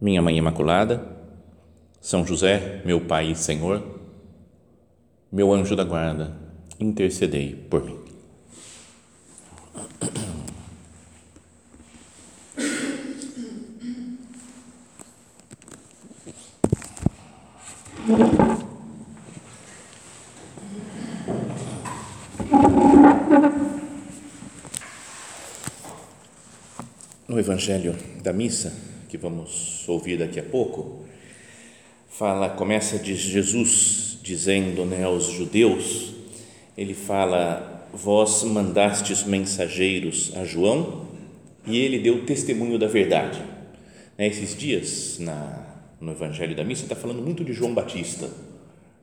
minha Mãe Imaculada, São José, meu Pai e Senhor, meu anjo da guarda, intercedei por mim. No Evangelho da Missa, que vamos ouvir daqui a pouco, fala, começa de Jesus dizendo né, aos judeus, ele fala, vós mandastes mensageiros a João e ele deu testemunho da verdade. Né, esses dias, na, no Evangelho da Missa, está falando muito de João Batista,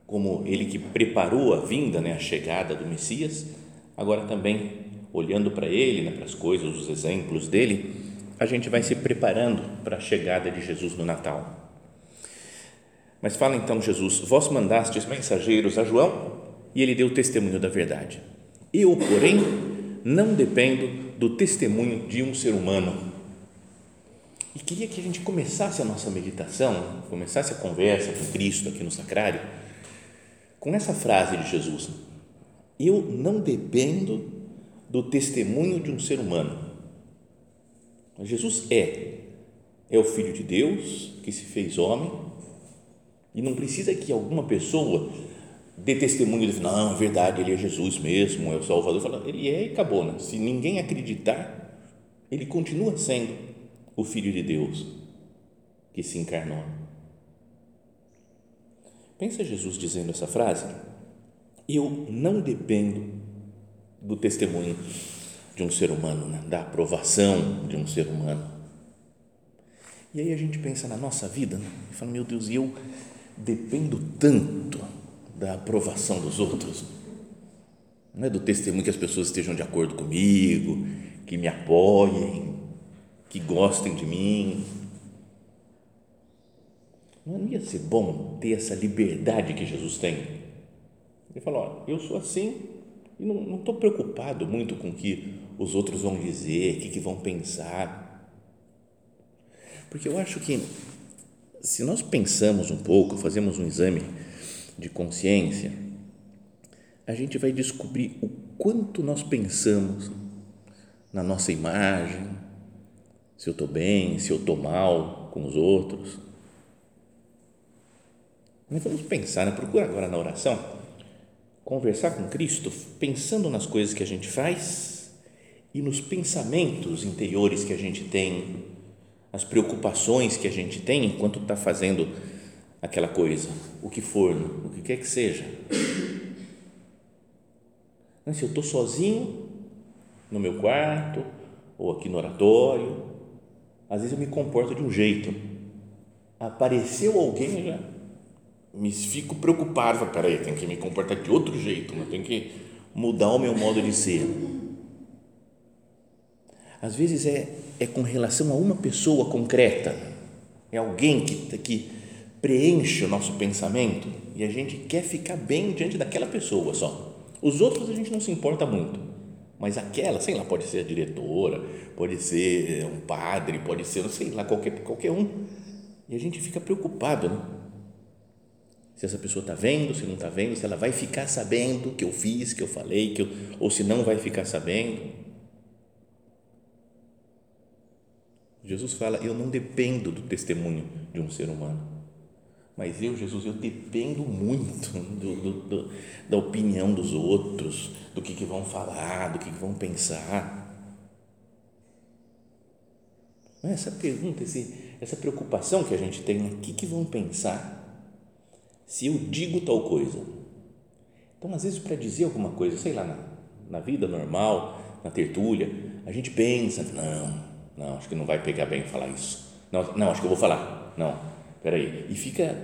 como ele que preparou a vinda, né, a chegada do Messias, agora também olhando para ele, né, para as coisas, os exemplos dele, a gente vai se preparando para a chegada de Jesus no Natal. Mas fala então Jesus: Vós mandastes mensageiros a João e ele deu testemunho da verdade. Eu, porém, não dependo do testemunho de um ser humano. E queria que a gente começasse a nossa meditação, começasse a conversa com Cristo aqui no sacrário, com essa frase de Jesus: Eu não dependo do testemunho de um ser humano Jesus é, é o Filho de Deus que se fez homem e não precisa que alguma pessoa dê testemunho de não, é verdade, ele é Jesus mesmo, é o Salvador. Fala, ele é e acabou. Né? Se ninguém acreditar, ele continua sendo o Filho de Deus que se encarnou. Pensa Jesus dizendo essa frase? Eu não dependo do testemunho de um ser humano, né? da aprovação de um ser humano. E aí a gente pensa na nossa vida né? e fala: meu Deus, e eu dependo tanto da aprovação dos outros, não é do testemunho que as pessoas estejam de acordo comigo, que me apoiem, que gostem de mim. Não ia ser bom ter essa liberdade que Jesus tem? Ele falou: ó, eu sou assim e não estou preocupado muito com o que os outros vão dizer, o que, que vão pensar. Porque eu acho que se nós pensamos um pouco, fazemos um exame de consciência, a gente vai descobrir o quanto nós pensamos na nossa imagem, se eu estou bem, se eu estou mal com os outros. Mas vamos pensar, né? procura agora na oração, conversar com Cristo, pensando nas coisas que a gente faz e nos pensamentos interiores que a gente tem, as preocupações que a gente tem enquanto está fazendo aquela coisa, o que for, o que quer que seja. Se eu estou sozinho no meu quarto ou aqui no oratório, às vezes eu me comporto de um jeito. Apareceu alguém, eu já me fico preocupado. Peraí, tenho que me comportar de outro jeito, eu tenho que mudar o meu modo de ser às vezes é, é com relação a uma pessoa concreta, é alguém que, que preenche o nosso pensamento e a gente quer ficar bem diante daquela pessoa só. Os outros a gente não se importa muito, mas aquela, sei lá, pode ser a diretora, pode ser um padre, pode ser, sei lá, qualquer, qualquer um. E a gente fica preocupado, né? Se essa pessoa está vendo, se não está vendo, se ela vai ficar sabendo que eu fiz, que eu falei, que eu, ou se não vai ficar sabendo. Jesus fala: Eu não dependo do testemunho de um ser humano, mas eu, Jesus, eu dependo muito do, do, do, da opinião dos outros, do que, que vão falar, do que, que vão pensar. É essa pergunta, essa preocupação que a gente tem, o que, que vão pensar se eu digo tal coisa? Então, às vezes, para dizer alguma coisa, sei lá, na, na vida normal, na tertúlia, a gente pensa, não, não, acho que não vai pegar bem falar isso. Não, não acho que eu vou falar. Não, Peraí, e fica,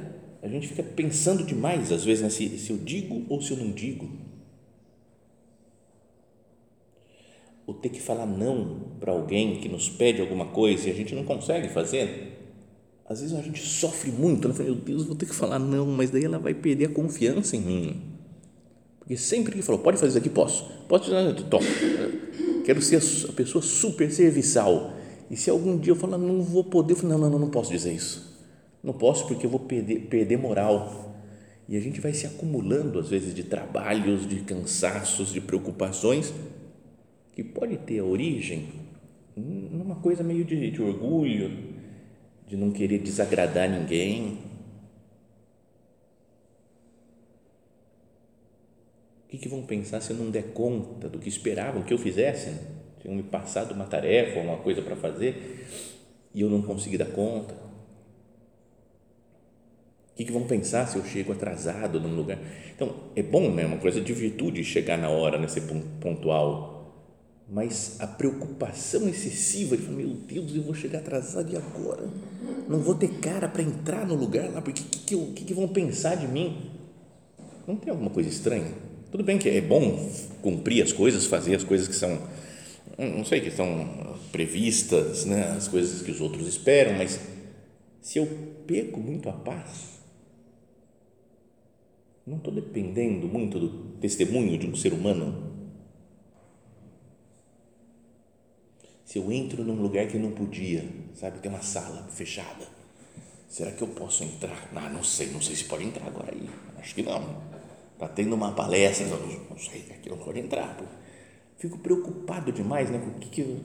a gente fica pensando demais às vezes né, se, se eu digo ou se eu não digo. Ou ter que falar não para alguém que nos pede alguma coisa e a gente não consegue fazer. Às vezes a gente sofre muito, né? meu Deus, vou ter que falar não, mas daí ela vai perder a confiança em mim. Porque sempre que falou, pode fazer isso aqui, posso. Pode fazer, toma. Quero ser a pessoa super serviçal. E se algum dia eu falar, não vou poder, eu falo, não, não, não, não posso dizer isso. Não posso porque eu vou perder, perder moral. E a gente vai se acumulando, às vezes, de trabalhos, de cansaços, de preocupações, que pode ter origem numa coisa meio de, de orgulho, de não querer desagradar ninguém. O que, que vão pensar se eu não der conta do que esperavam que eu fizesse? Tinham me passado uma tarefa, uma coisa para fazer e eu não consegui dar conta. O que, que vão pensar se eu chego atrasado num lugar? Então, é bom, né? Uma coisa de virtude chegar na hora, né? ser pontual mas a preocupação excessiva de falar, meu Deus, eu vou chegar atrasado e agora? Não vou ter cara para entrar no lugar lá, porque o que, que, que, que vão pensar de mim? Não tem alguma coisa estranha? Tudo bem que é bom cumprir as coisas, fazer as coisas que são, não sei, que estão previstas, né? as coisas que os outros esperam, mas se eu perco muito a paz, não estou dependendo muito do testemunho de um ser humano se eu entro num lugar que não podia, sabe, tem uma sala fechada, será que eu posso entrar? Ah, não sei, não sei se pode entrar agora aí, acho que não. Está tendo uma palestra, não, sei, aqui não pode entrar. Pô. Fico preocupado demais, né, com que, que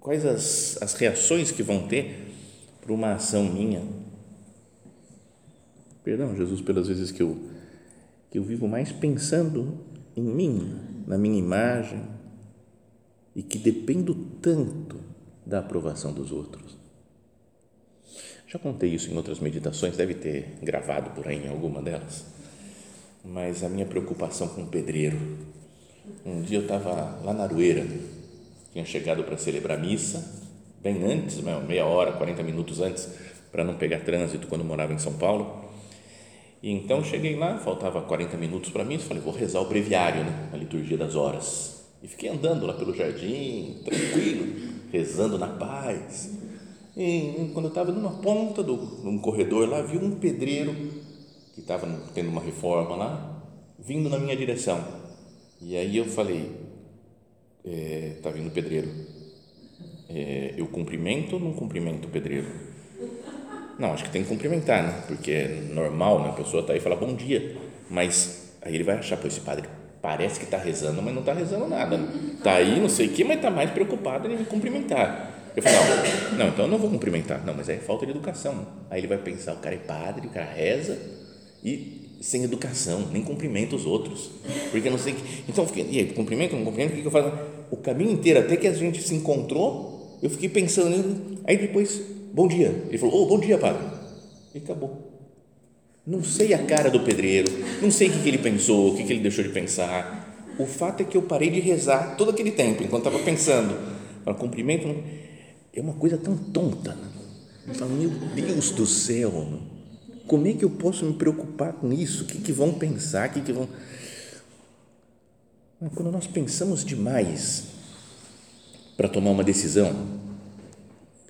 quais as, as reações que vão ter para uma ação minha. Perdão, Jesus, pelas vezes que eu que eu vivo mais pensando em mim, na minha imagem, e que dependo tanto da aprovação dos outros. Já contei isso em outras meditações, deve ter gravado por aí em alguma delas, mas a minha preocupação com o pedreiro. Um dia eu estava lá na Arueira, tinha chegado para celebrar missa, bem antes, meia hora, 40 minutos antes, para não pegar trânsito quando morava em São Paulo. E então cheguei lá, faltava 40 minutos para mim, falei, vou rezar o breviário, né, a liturgia das horas. E fiquei andando lá pelo jardim, tranquilo, rezando na paz. E quando eu estava numa ponta do, num corredor lá, vi um pedreiro que estava tendo uma reforma lá, vindo na minha direção. E aí eu falei, é, tá vindo o pedreiro. É, eu cumprimento ou não cumprimento o pedreiro? Não, acho que tem que cumprimentar, né? Porque é normal, né? A pessoa está aí e fala bom dia, mas aí ele vai achar, pô, esse padre parece que está rezando, mas não está rezando nada. Está aí, não sei o que, mas está mais preocupado em me cumprimentar. Eu falei, não, não, então eu não vou cumprimentar. Não, mas é falta de educação. Aí ele vai pensar, o cara é padre, o cara reza e sem educação, nem cumprimenta os outros. Porque não sei que. Então, eu fiquei, e aí, cumprimento, não cumprimento, o que, que eu faço? O caminho inteiro, até que a gente se encontrou, eu fiquei pensando nele. Aí depois, bom dia. Ele falou, oh, bom dia, padre. E acabou. Não sei a cara do pedreiro, não sei o que, ele pensou, o que, ele deixou de pensar. O fato é que eu parei de rezar todo aquele tempo, enquanto estava pensando. Para cumprimento, é uma coisa tão tonta. Né? Eu falo, meu Deus do céu, como é que eu posso me preocupar com isso? O que, que vão pensar? O que, que vão. Quando nós pensamos demais para tomar uma decisão,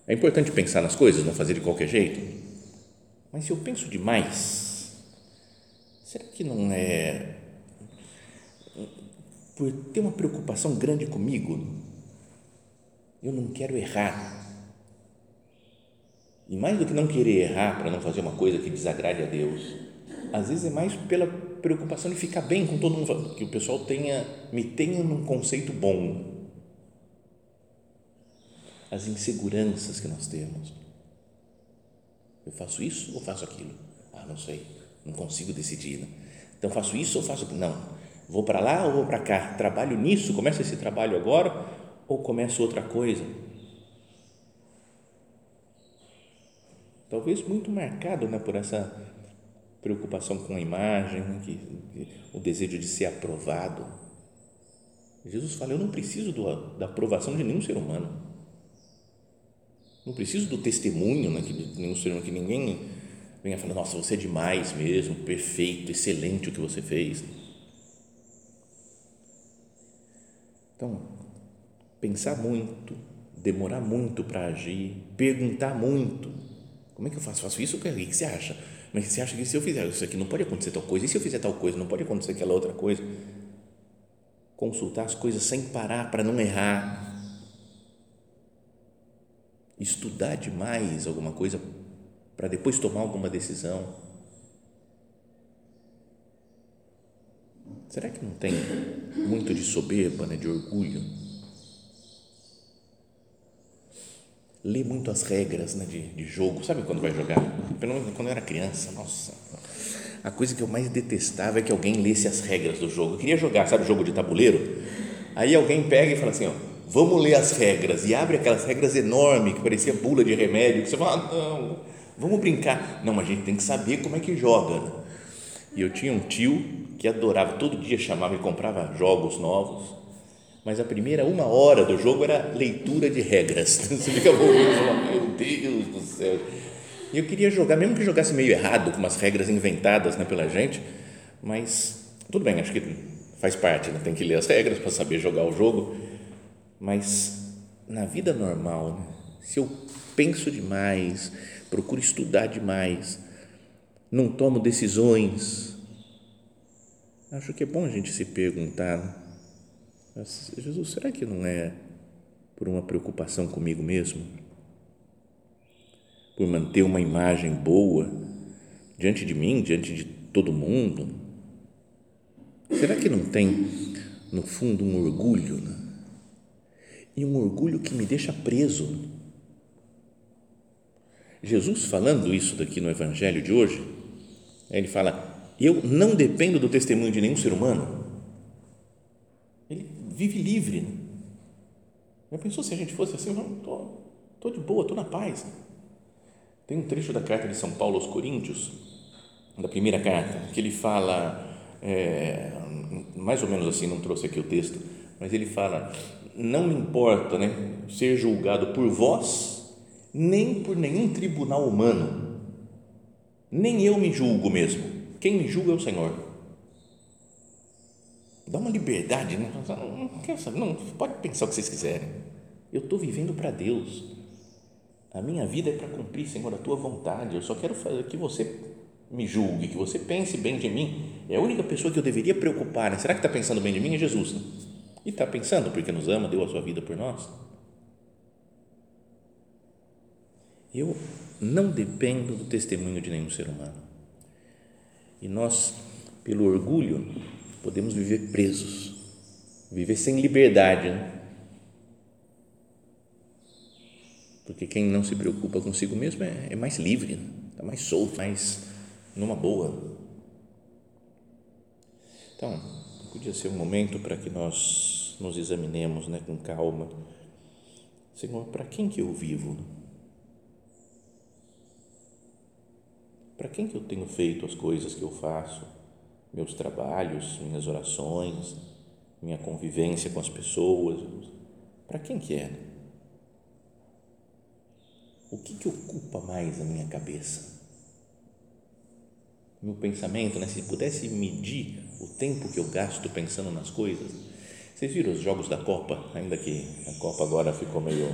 é importante pensar nas coisas, não fazer de qualquer jeito. Mas se eu penso demais, será que não é por ter uma preocupação grande comigo? Eu não quero errar. E mais do que não querer errar para não fazer uma coisa que desagrade a Deus, às vezes é mais pela preocupação de ficar bem com todo mundo, que o pessoal tenha, me tenha num conceito bom. As inseguranças que nós temos eu faço isso ou faço aquilo? Ah, não sei, não consigo decidir. Né? Então faço isso ou faço não? Vou para lá ou vou para cá? Trabalho nisso? Começo esse trabalho agora ou começo outra coisa? Talvez muito marcado, né, por essa preocupação com a imagem, né, que, que, o desejo de ser aprovado. Jesus fala: eu não preciso do, da aprovação de nenhum ser humano. Não preciso do testemunho, né, que, nenhum ser humano, que ninguém venha falar, nossa, você é demais mesmo, perfeito, excelente o que você fez. Então, pensar muito, demorar muito para agir, perguntar muito. Como é que eu faço? Faço isso? O que você acha? Mas você acha que se eu fizer isso aqui não pode acontecer tal coisa? E se eu fizer tal coisa não pode acontecer aquela outra coisa? Consultar as coisas sem parar para não errar. Estudar demais alguma coisa para depois tomar alguma decisão. Será que não tem muito de soberba, né, de orgulho? Lê muito as regras né, de, de jogo, sabe quando vai jogar? Pelo menos quando eu era criança, nossa, a coisa que eu mais detestava é que alguém lesse as regras do jogo. Eu queria jogar, sabe, jogo de tabuleiro? Aí alguém pega e fala assim, ó, vamos ler as regras, e abre aquelas regras enormes, que parecia bula de remédio, que você fala, ah, não, vamos brincar. Não, mas a gente tem que saber como é que joga. Né? E eu tinha um tio que adorava, todo dia chamava e comprava jogos novos, mas a primeira uma hora do jogo era leitura de regras. Você fica ouvindo e fala, meu Deus do céu. E eu queria jogar, mesmo que jogasse meio errado, com umas regras inventadas né, pela gente, mas tudo bem, acho que faz parte, né? tem que ler as regras para saber jogar o jogo, mas na vida normal, né, se eu penso demais, procuro estudar demais, não tomo decisões, Acho que é bom a gente se perguntar: Jesus, será que não é por uma preocupação comigo mesmo? Por manter uma imagem boa diante de mim, diante de todo mundo? Será que não tem, no fundo, um orgulho? Né? E um orgulho que me deixa preso. Jesus, falando isso daqui no Evangelho de hoje, ele fala: eu não dependo do testemunho de nenhum ser humano. Vive livre. Né? Já pensou se a gente fosse assim? Estou tô, tô de boa, estou na paz. Tem um trecho da carta de São Paulo aos Coríntios, da primeira carta, que ele fala, é, mais ou menos assim, não trouxe aqui o texto, mas ele fala: Não me importa né, ser julgado por vós, nem por nenhum tribunal humano, nem eu me julgo mesmo quem me julga é o Senhor. Dá uma liberdade, né? não, quer saber, não, pode pensar o que vocês quiserem. Eu estou vivendo para Deus. A minha vida é para cumprir, Senhor, a tua vontade. Eu só quero fazer que você me julgue, que você pense bem de mim. É a única pessoa que eu deveria preocupar. Né? Será que está pensando bem de mim? É Jesus. Né? E está pensando porque nos ama, deu a sua vida por nós. Eu não dependo do testemunho de nenhum ser humano. E nós, pelo orgulho, podemos viver presos, viver sem liberdade. Né? Porque quem não se preocupa consigo mesmo é, é mais livre, está né? Tá mais solto, mais numa boa. Então, podia ser um momento para que nós nos examinemos né, com calma. Senhor, para quem que eu vivo? Para quem que eu tenho feito as coisas que eu faço? Meus trabalhos, minhas orações, minha convivência com as pessoas? Para quem que é? O que que ocupa mais a minha cabeça? Meu pensamento, né? Se pudesse medir o tempo que eu gasto pensando nas coisas, vocês viram os jogos da Copa? Ainda que a Copa agora ficou meio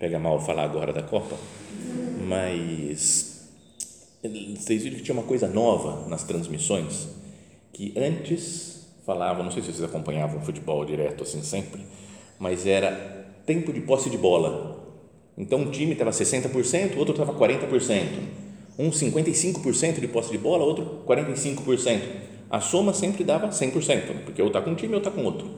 pega mal falar agora da Copa, mas vocês viram que tinha uma coisa nova nas transmissões, que antes falava, não sei se vocês acompanhavam futebol direto assim sempre, mas era tempo de posse de bola. Então um time estava 60%, o outro estava 40%. Um 55% de posse de bola, outro 45%. A soma sempre dava 100%, porque ou está com um time ou está com outro.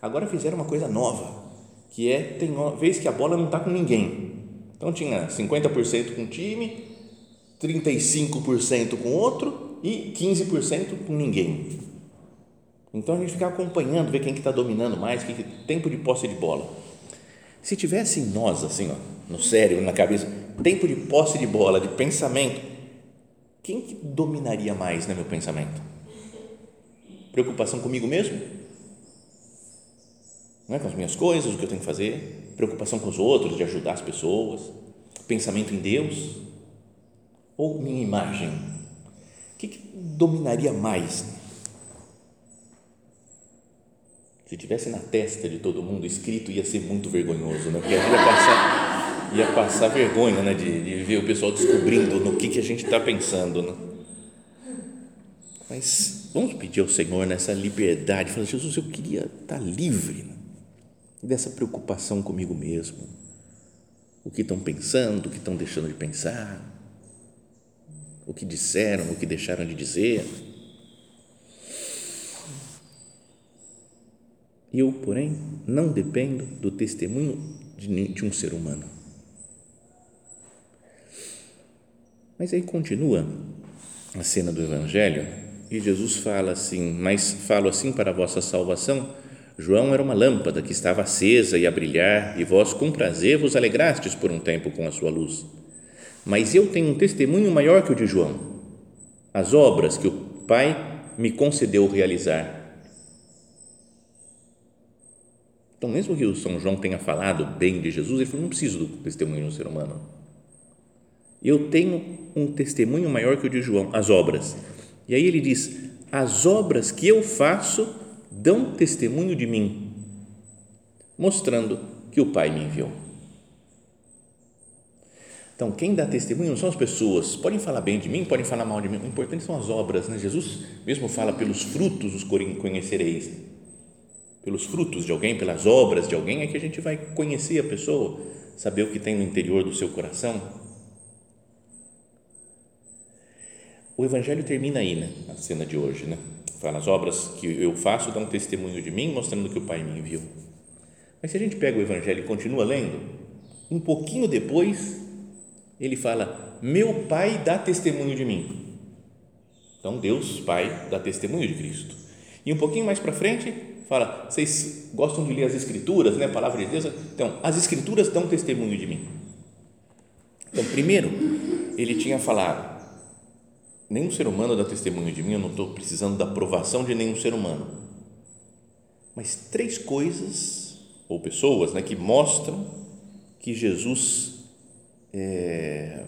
Agora fizeram uma coisa nova, que é, tem vez que a bola não está com ninguém. Então tinha 50% com um time, 35% com outro e 15% com ninguém. Então a gente fica acompanhando, ver quem que está dominando mais, que, que tempo de posse de bola. Se tivesse em nós, assim, ó, no cérebro, na cabeça, tempo de posse de bola, de pensamento, quem que dominaria mais no né, meu pensamento? Preocupação comigo mesmo? Não é? Com as minhas coisas, o que eu tenho que fazer? Preocupação com os outros, de ajudar as pessoas? Pensamento em Deus? ou minha imagem? Que, que dominaria mais? Se tivesse na testa de todo mundo escrito, ia ser muito vergonhoso, né? Porque a gente ia passar, ia passar vergonha, né? De, de ver o pessoal descobrindo no que, que a gente está pensando, né? Mas vamos pedir ao Senhor nessa liberdade, falar, Jesus, eu queria estar tá livre né? dessa preocupação comigo mesmo. O que estão pensando, o que estão deixando de pensar, o que disseram, o que deixaram de dizer. Eu, porém, não dependo do testemunho de, um ser humano. Mas aí continua a cena do Evangelho e Jesus fala assim: Mas falo assim para a vossa salvação. João era uma lâmpada que estava acesa e a brilhar, e vós com prazer vos alegrastes por um tempo com a sua luz. Mas eu tenho um testemunho maior que o de João, as obras que o Pai me concedeu realizar Então, mesmo que o São João tenha falado bem de Jesus, ele falou: não preciso do testemunho do ser humano. Eu tenho um testemunho maior que o de João, as obras. E aí ele diz: as obras que eu faço dão testemunho de mim, mostrando que o Pai me enviou. Então, quem dá testemunho não são as pessoas. Podem falar bem de mim, podem falar mal de mim. O importante são as obras. Né? Jesus mesmo fala: pelos frutos os conhecereis pelos frutos de alguém, pelas obras de alguém, é que a gente vai conhecer a pessoa, saber o que tem no interior do seu coração. O Evangelho termina aí, né? A cena de hoje, né? Fala, as obras que eu faço dão testemunho de mim, mostrando que o Pai me enviou. Mas se a gente pega o Evangelho e continua lendo, um pouquinho depois, ele fala: Meu Pai dá testemunho de mim. Então, Deus, Pai, dá testemunho de Cristo. E um pouquinho mais para frente, fala, vocês gostam de ler as escrituras, né? A palavra de Deus. Então, as escrituras dão testemunho de mim. Então, primeiro, ele tinha falado, nenhum ser humano dá testemunho de mim, eu não estou precisando da aprovação de nenhum ser humano. Mas três coisas, ou pessoas, né, que mostram que Jesus é,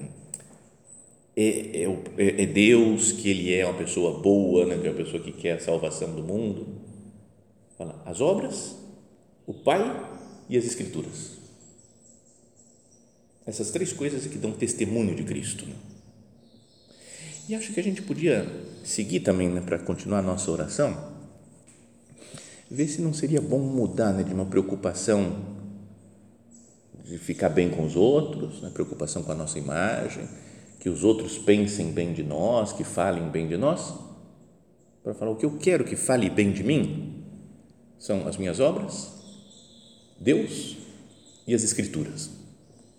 é, é, é, Deus, que Ele é uma pessoa boa, né, que é uma pessoa que quer a salvação do mundo Fala, as obras, o Pai e as Escrituras. Essas três coisas é que dão testemunho de Cristo. Né? E acho que a gente podia seguir também né, para continuar a nossa oração, ver se não seria bom mudar né, de uma preocupação de ficar bem com os outros, né, preocupação com a nossa imagem, que os outros pensem bem de nós, que falem bem de nós, para falar o que eu quero que fale bem de mim, são as minhas obras, Deus e as Escrituras.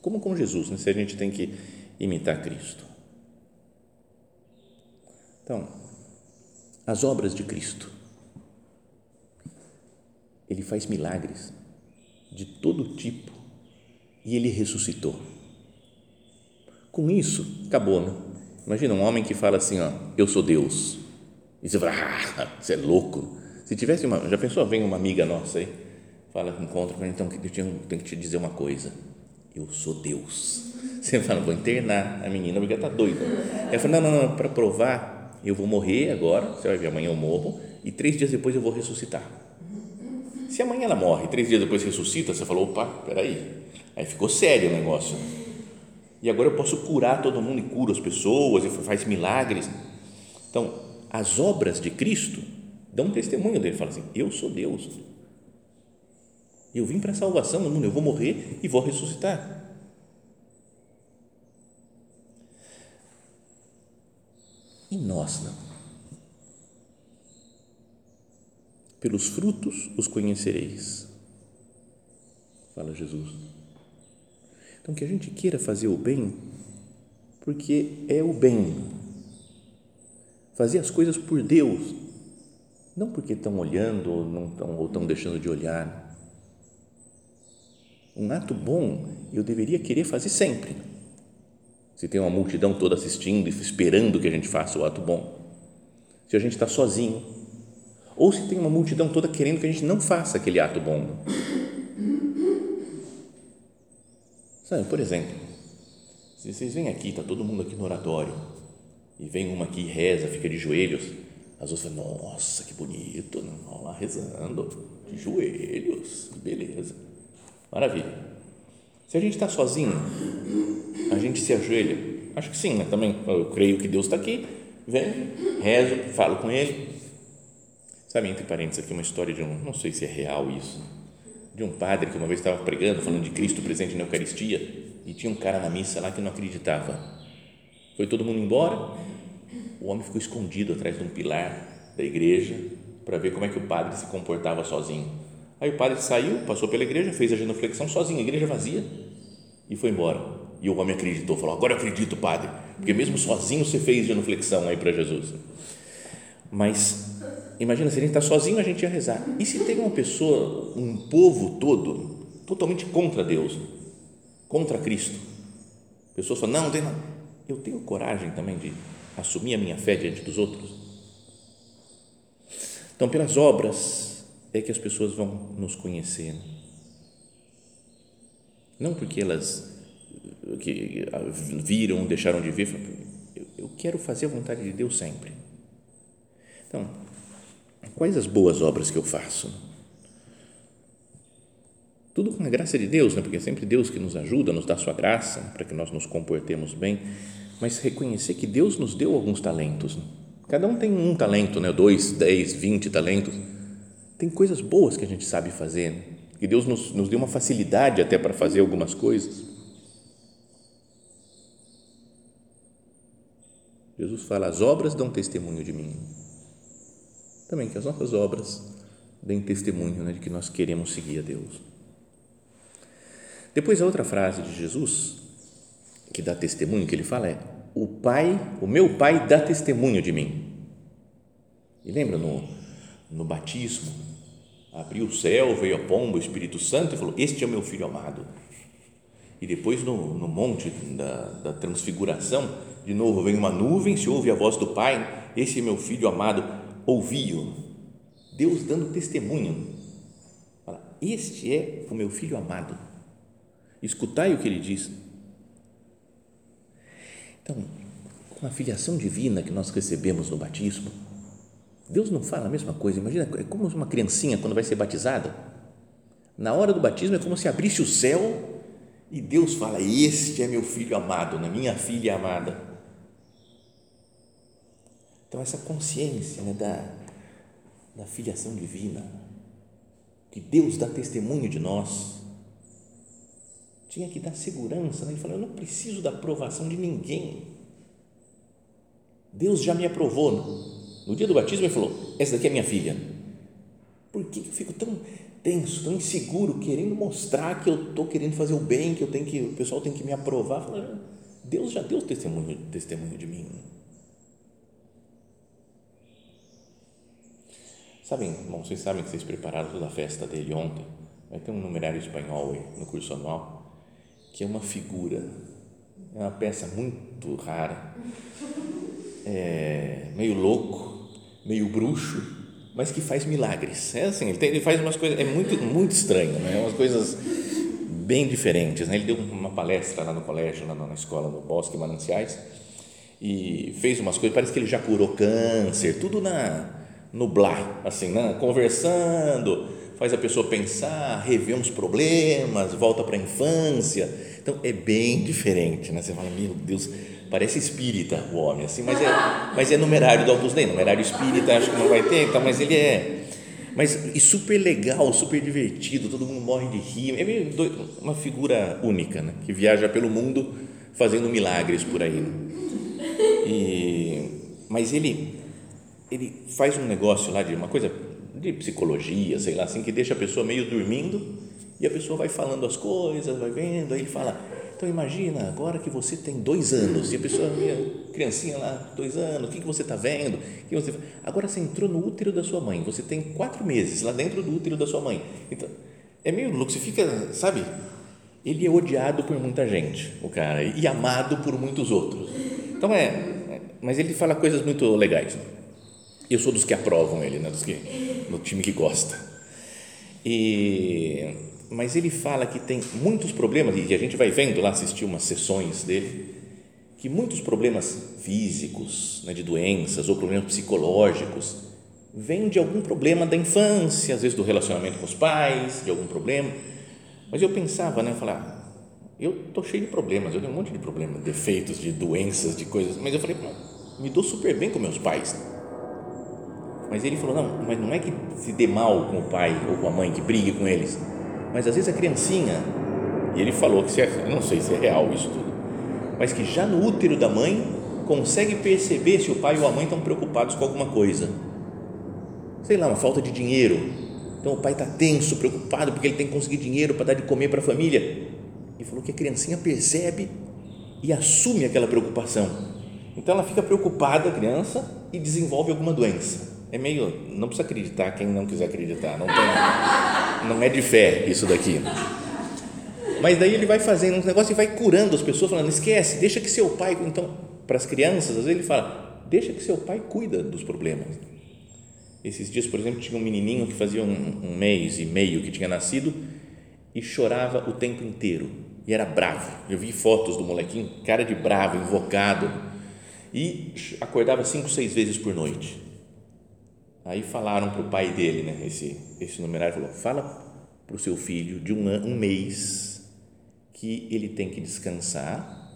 Como com Jesus, né? se a gente tem que imitar Cristo. Então, as obras de Cristo. Ele faz milagres de todo tipo e ele ressuscitou. Com isso, acabou, né? Imagina um homem que fala assim, ó, eu sou Deus. E você fala, ah, você é louco. Se tivesse uma, já pensou, vem uma amiga nossa aí, fala, encontra com então eu tenho, tenho que te dizer uma coisa, eu sou Deus. Você fala, vou internar a menina porque ela está doida. Ela fala, não, não, não, para provar, eu vou morrer agora, você vai ver, amanhã eu morro, e três dias depois eu vou ressuscitar. Se amanhã ela morre, três dias depois ressuscita, você falou, opa, peraí, aí ficou sério o negócio. E agora eu posso curar todo mundo e curo as pessoas, e faz milagres. Então, as obras de Cristo um testemunho dele, fala assim: Eu sou Deus. Eu vim para a salvação do mundo, eu vou morrer e vou ressuscitar. E nós não. Pelos frutos os conhecereis, fala Jesus. Então, que a gente queira fazer o bem, porque é o bem. Fazer as coisas por Deus, não porque estão olhando ou, não estão, ou estão deixando de olhar. Um ato bom eu deveria querer fazer sempre. Se tem uma multidão toda assistindo e esperando que a gente faça o ato bom. Se a gente está sozinho. Ou se tem uma multidão toda querendo que a gente não faça aquele ato bom. Sabe, por exemplo, Se vocês vêm aqui, está todo mundo aqui no oratório, e vem uma aqui reza, fica de joelhos, as outras falam, nossa, que bonito, vão lá rezando, de joelhos, beleza, maravilha. Se a gente está sozinho, a gente se ajoelha, acho que sim, né? também, eu creio que Deus está aqui, vem, rezo, falo com Ele. Sabe, entre parênteses aqui, uma história de um, não sei se é real isso, de um padre que uma vez estava pregando, falando de Cristo presente na Eucaristia, e tinha um cara na missa lá que não acreditava. Foi todo mundo embora, o homem ficou escondido atrás de um pilar da igreja para ver como é que o padre se comportava sozinho. Aí o padre saiu, passou pela igreja, fez a genuflexão sozinho, a igreja vazia, e foi embora. E o homem acreditou, falou: Agora eu acredito, padre, porque mesmo sozinho você fez genuflexão aí para Jesus. Mas imagina se a gente está sozinho, a gente ia rezar. E se tem uma pessoa, um povo todo, totalmente contra Deus, contra Cristo? Pessoas falam: Não, não, eu tenho coragem também de assumir a minha fé diante dos outros. Então, pelas obras é que as pessoas vão nos conhecer. Não porque elas que viram, deixaram de ver, eu quero fazer a vontade de Deus sempre. Então, quais as boas obras que eu faço? Tudo com a graça de Deus, né? porque é sempre Deus que nos ajuda, nos dá sua graça para que nós nos comportemos bem, mas reconhecer que Deus nos deu alguns talentos. Né? Cada um tem um talento, né? dois, dez, vinte talentos. Tem coisas boas que a gente sabe fazer, né? que Deus nos, nos deu uma facilidade até para fazer algumas coisas. Jesus fala: as obras dão testemunho de mim. Também que as nossas obras deem testemunho né, de que nós queremos seguir a Deus. Depois, a outra frase de Jesus, que dá testemunho, que ele fala é: O Pai, o meu Pai dá testemunho de mim. E lembra no, no batismo? Abriu o céu, veio a pomba, o Espírito Santo e falou: Este é o meu filho amado. E depois no, no monte da, da transfiguração, de novo vem uma nuvem, se ouve a voz do Pai: Esse é meu filho amado, ouvi-o. Deus dando testemunho. Fala, este é o meu filho amado. Escutai o que ele diz. Então, com a filiação divina que nós recebemos no batismo, Deus não fala a mesma coisa. Imagina, é como uma criancinha quando vai ser batizada. Na hora do batismo é como se abrisse o céu e Deus fala: Este é meu filho amado, na minha filha amada. Então, essa consciência né, da, da filiação divina, que Deus dá testemunho de nós, tinha que dar segurança. Né? Ele falou: Eu não preciso da aprovação de ninguém. Deus já me aprovou. No dia do batismo, ele falou: Essa daqui é minha filha. Por que eu fico tão tenso, tão inseguro, querendo mostrar que eu estou querendo fazer o bem, que eu tenho que, o pessoal tem que me aprovar? Deus já deu testemunho, testemunho de mim. Sabem, bom, vocês sabem que vocês prepararam toda a festa dele ontem. Vai ter um numerário espanhol aí no curso anual que é uma figura, é uma peça muito rara, é, meio louco, meio bruxo, mas que faz milagres. É assim, ele, tem, ele faz umas coisas, é muito, muito estranho, né? umas coisas bem diferentes. Né? Ele deu uma palestra lá no colégio, lá na escola, no Bosque Mananciais, e fez umas coisas, parece que ele já curou câncer, tudo na no blá, assim, né? conversando, faz a pessoa pensar, rever uns problemas, volta para a infância. Então é bem diferente, né? Você fala, meu Deus, parece espírita o homem, assim, mas é, mas é numerário do Opus Dei, numerário espírita, acho que não vai ter, então, mas ele é. Mas e super legal, super divertido, todo mundo morre de rir, é meio doido, uma figura única, né? Que viaja pelo mundo fazendo milagres por aí. Né? E, mas ele ele faz um negócio lá de uma coisa de psicologia, sei lá, assim, que deixa a pessoa meio dormindo e a pessoa vai falando as coisas, vai vendo, aí ele fala, então imagina, agora que você tem dois anos, e a pessoa, minha criancinha lá, dois anos, o que, que você está vendo? Que você, agora você entrou no útero da sua mãe, você tem quatro meses lá dentro do útero da sua mãe. Então, é meio louco, você fica, sabe? Ele é odiado por muita gente, o cara, e amado por muitos outros. Então é, mas ele fala coisas muito legais. Eu sou dos que aprovam ele, né? dos que, no time que gosta. E, mas ele fala que tem muitos problemas, e a gente vai vendo lá, assistir umas sessões dele, que muitos problemas físicos, né, de doenças ou problemas psicológicos, vêm de algum problema da infância, às vezes do relacionamento com os pais, de algum problema. Mas eu pensava, né, falar, eu tô cheio de problemas, eu tenho um monte de problemas, defeitos, de doenças, de coisas, mas eu falei, me dou super bem com meus pais. Mas ele falou, não, mas não é que se dê mal com o pai ou com a mãe, que brigue com eles, mas às vezes a criancinha, e ele falou que, é, não sei se é real isso tudo, mas que já no útero da mãe consegue perceber se o pai ou a mãe estão preocupados com alguma coisa. Sei lá, uma falta de dinheiro. Então o pai está tenso, preocupado porque ele tem que conseguir dinheiro para dar de comer para a família. E falou que a criancinha percebe e assume aquela preocupação. Então ela fica preocupada, a criança, e desenvolve alguma doença é meio, não precisa acreditar quem não quiser acreditar, não tem, não é de fé isso daqui. Mas daí ele vai fazendo um negócio e vai curando as pessoas, falando, esquece, deixa que seu pai, então, para as crianças, às vezes ele fala, deixa que seu pai cuida dos problemas. Esses dias, por exemplo, tinha um menininho que fazia um, um mês e meio que tinha nascido e chorava o tempo inteiro e era bravo. Eu vi fotos do molequinho, cara de bravo, invocado e acordava cinco, seis vezes por noite Aí falaram para o pai dele, né, esse, esse numerário falou: fala para o seu filho de um, um mês que ele tem que descansar,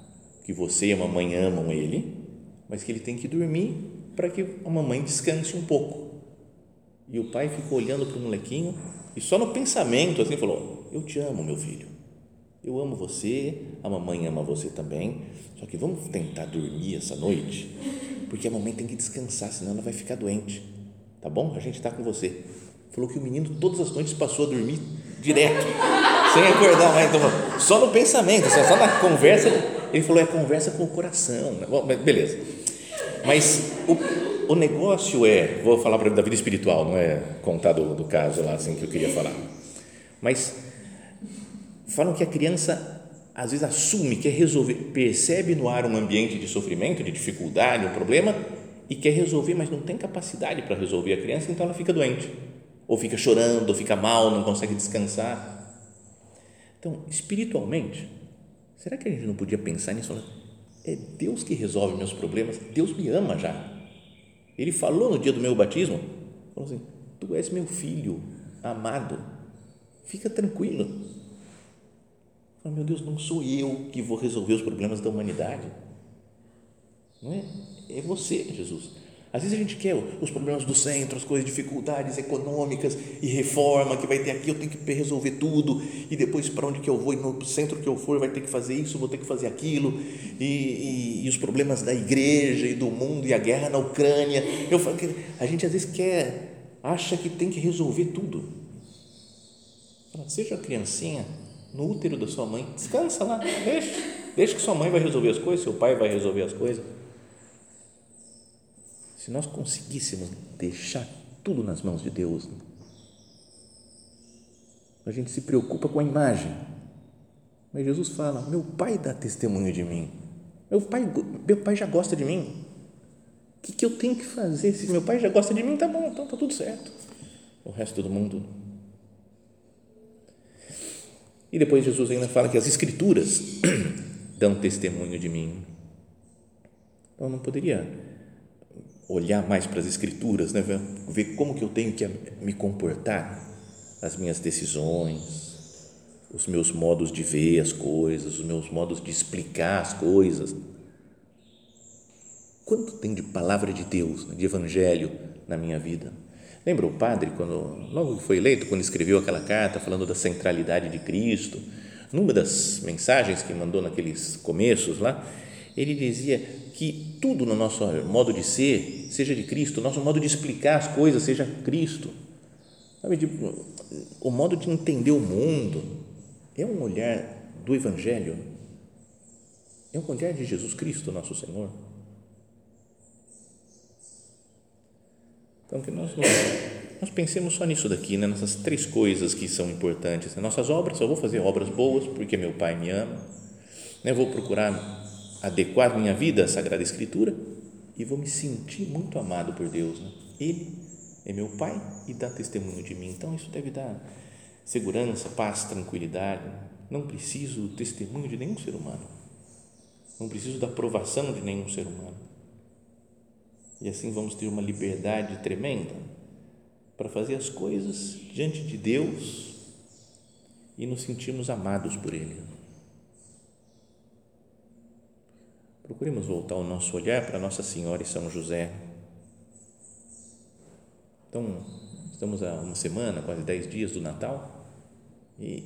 que você e a mamãe amam ele, mas que ele tem que dormir para que a mamãe descanse um pouco. E o pai ficou olhando para o molequinho e só no pensamento assim falou: Eu te amo, meu filho. Eu amo você, a mamãe ama você também. Só que vamos tentar dormir essa noite, porque a mamãe tem que descansar, senão ela vai ficar doente tá bom? A gente está com você. Falou que o menino todas as noites passou a dormir direto, sem acordar mais. Então, só no pensamento, só na conversa. Ele falou, é conversa com o coração. Né? Bom, beleza. Mas o, o negócio é, vou falar para da vida espiritual, não é contar do, do caso lá assim que eu queria falar. Mas falam que a criança às vezes assume, quer resolver, percebe no ar um ambiente de sofrimento, de dificuldade, um problema e quer resolver, mas não tem capacidade para resolver a criança, então ela fica doente, ou fica chorando, ou fica mal, não consegue descansar. Então, espiritualmente, será que a gente não podia pensar nisso? É Deus que resolve meus problemas, Deus me ama já. Ele falou no dia do meu batismo, falou assim, tu és meu filho amado, fica tranquilo. Meu Deus, não sou eu que vou resolver os problemas da humanidade. Não é? É você, Jesus. Às vezes a gente quer os problemas do centro, as coisas, dificuldades econômicas e reforma que vai ter aqui, eu tenho que resolver tudo e depois para onde que eu vou, e no centro que eu for vai ter que fazer isso, vou ter que fazer aquilo e, e, e os problemas da igreja e do mundo e a guerra na Ucrânia. Eu falo que a gente às vezes quer, acha que tem que resolver tudo. Seja criancinha no útero da sua mãe, descansa lá, deixa, deixa que sua mãe vai resolver as coisas, seu pai vai resolver as coisas se nós conseguíssemos deixar tudo nas mãos de Deus, né? a gente se preocupa com a imagem. Mas Jesus fala: Meu pai dá testemunho de mim. Meu pai, meu pai já gosta de mim. O que, que eu tenho que fazer? Se meu pai já gosta de mim, tá bom, então tá tudo certo. O resto do mundo. E depois Jesus ainda fala que as Escrituras dão testemunho de mim. Então não poderia olhar mais para as escrituras, né? ver como que eu tenho que me comportar, as minhas decisões, os meus modos de ver as coisas, os meus modos de explicar as coisas. Quanto tem de palavra de Deus, né? de evangelho na minha vida? Lembra o padre, quando, logo que foi eleito, quando escreveu aquela carta falando da centralidade de Cristo, numa das mensagens que mandou naqueles começos lá, ele dizia que tudo no nosso modo de ser seja de Cristo, nosso modo de explicar as coisas seja Cristo. Sabe, o modo de entender o mundo é um olhar do Evangelho, é um olhar de Jesus Cristo, nosso Senhor. Então, que nós, nós pensemos só nisso daqui, né? nessas três coisas que são importantes. Nossas obras, eu vou fazer obras boas porque meu Pai me ama, né? vou procurar adequar minha vida à Sagrada Escritura e vou me sentir muito amado por Deus. Né? Ele é meu Pai e dá testemunho de mim. Então, isso deve dar segurança, paz, tranquilidade. Não preciso do testemunho de nenhum ser humano. Não preciso da aprovação de nenhum ser humano. E assim vamos ter uma liberdade tremenda para fazer as coisas diante de Deus e nos sentirmos amados por Ele. Procuremos voltar o nosso olhar para Nossa Senhora e São José. Então, estamos há uma semana, quase dez dias do Natal, e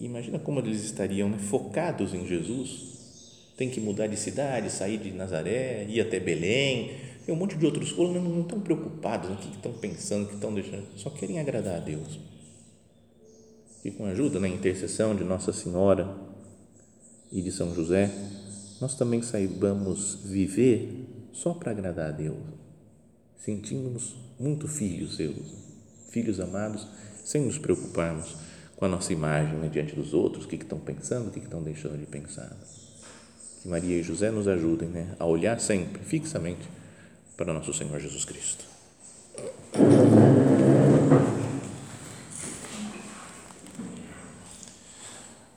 imagina como eles estariam né, focados em Jesus. Tem que mudar de cidade, sair de Nazaré, ir até Belém. Tem um monte de outros colos, não, não estão preocupados, no que estão pensando, que estão deixando, só querem agradar a Deus. E com a ajuda, na né, intercessão de Nossa Senhora e de São José, nós também saibamos viver só para agradar a Deus, sentindo-nos muito filhos seus, filhos amados, sem nos preocuparmos com a nossa imagem né, diante dos outros, o que, estão pensando, o que, que estão deixando de pensar. Que Maria e José nos ajudem né, a olhar sempre, fixamente, para nosso Senhor Jesus Cristo.